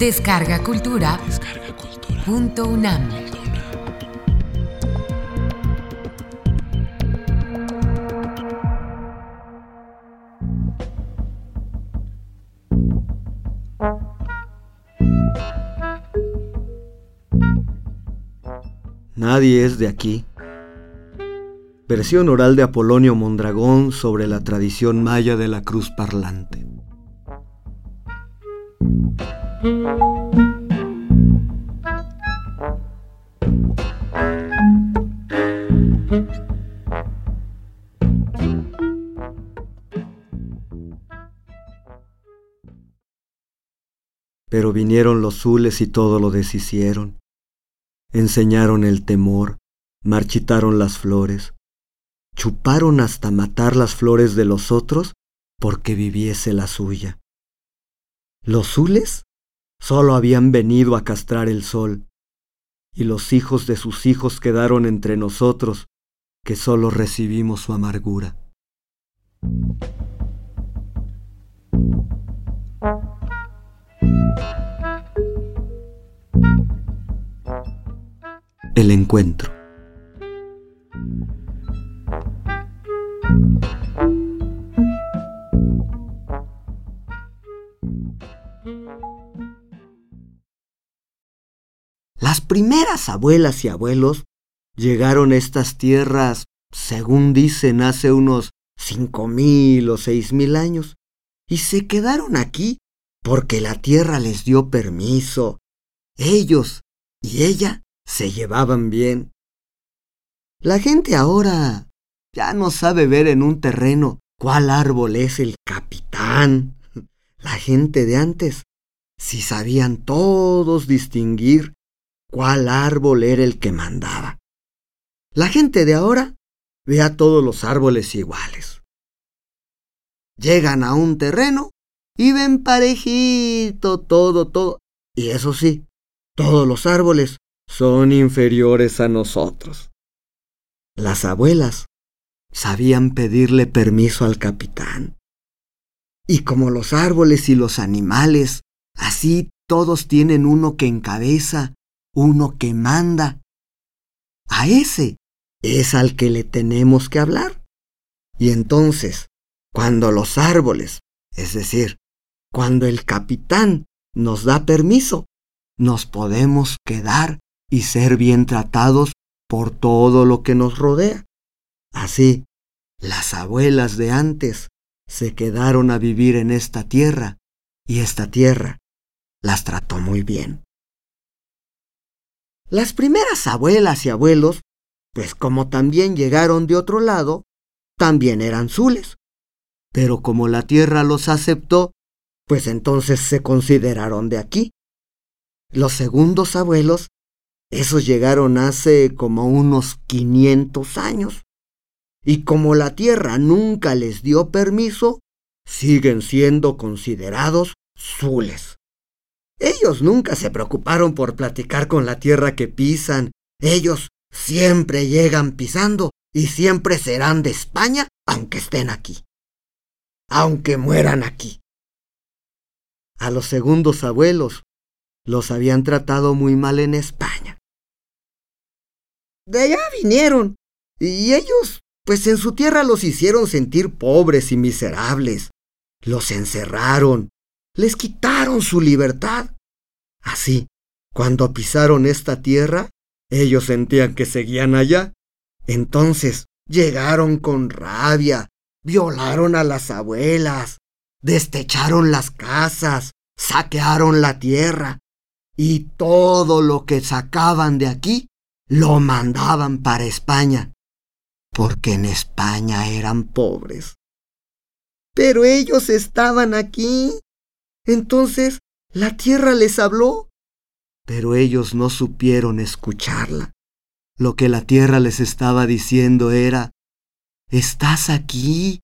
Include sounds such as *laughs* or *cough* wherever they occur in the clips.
Descarga Cultura. Punto UNAM. Nadie es de aquí. Versión oral de Apolonio Mondragón sobre la tradición maya de la cruz parlante. Pero vinieron los zules y todo lo deshicieron. Enseñaron el temor, marchitaron las flores, chuparon hasta matar las flores de los otros porque viviese la suya. Los zules solo habían venido a castrar el sol, y los hijos de sus hijos quedaron entre nosotros, que solo recibimos su amargura. El encuentro. Las primeras abuelas y abuelos llegaron a estas tierras, según dicen, hace unos cinco mil o seis mil años, y se quedaron aquí porque la tierra les dio permiso. Ellos y ella se llevaban bien. La gente ahora ya no sabe ver en un terreno cuál árbol es el capitán. *laughs* La gente de antes sí sabían todos distinguir cuál árbol era el que mandaba. La gente de ahora ve a todos los árboles iguales. Llegan a un terreno y ven parejito todo, todo. Y eso sí, todos los árboles son inferiores a nosotros. Las abuelas sabían pedirle permiso al capitán. Y como los árboles y los animales, así todos tienen uno que encabeza uno que manda. A ese es al que le tenemos que hablar. Y entonces, cuando los árboles, es decir, cuando el capitán nos da permiso, nos podemos quedar y ser bien tratados por todo lo que nos rodea. Así, las abuelas de antes se quedaron a vivir en esta tierra y esta tierra las trató muy bien. Las primeras abuelas y abuelos, pues como también llegaron de otro lado, también eran zules. Pero como la tierra los aceptó, pues entonces se consideraron de aquí. Los segundos abuelos, esos llegaron hace como unos 500 años. Y como la tierra nunca les dio permiso, siguen siendo considerados zules. Ellos nunca se preocuparon por platicar con la tierra que pisan. Ellos siempre llegan pisando y siempre serán de España aunque estén aquí. Aunque mueran aquí. A los segundos abuelos los habían tratado muy mal en España. De allá vinieron y ellos, pues en su tierra los hicieron sentir pobres y miserables. Los encerraron, les quitaron su libertad. Así, cuando pisaron esta tierra, ellos sentían que seguían allá. Entonces llegaron con rabia, violaron a las abuelas, destecharon las casas, saquearon la tierra, y todo lo que sacaban de aquí lo mandaban para España, porque en España eran pobres. Pero ellos estaban aquí entonces la tierra les habló, pero ellos no supieron escucharla. Lo que la tierra les estaba diciendo era, estás aquí.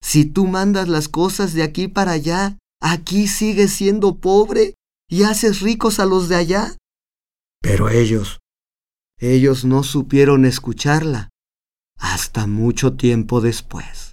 Si tú mandas las cosas de aquí para allá, aquí sigues siendo pobre y haces ricos a los de allá. Pero ellos, ellos no supieron escucharla hasta mucho tiempo después.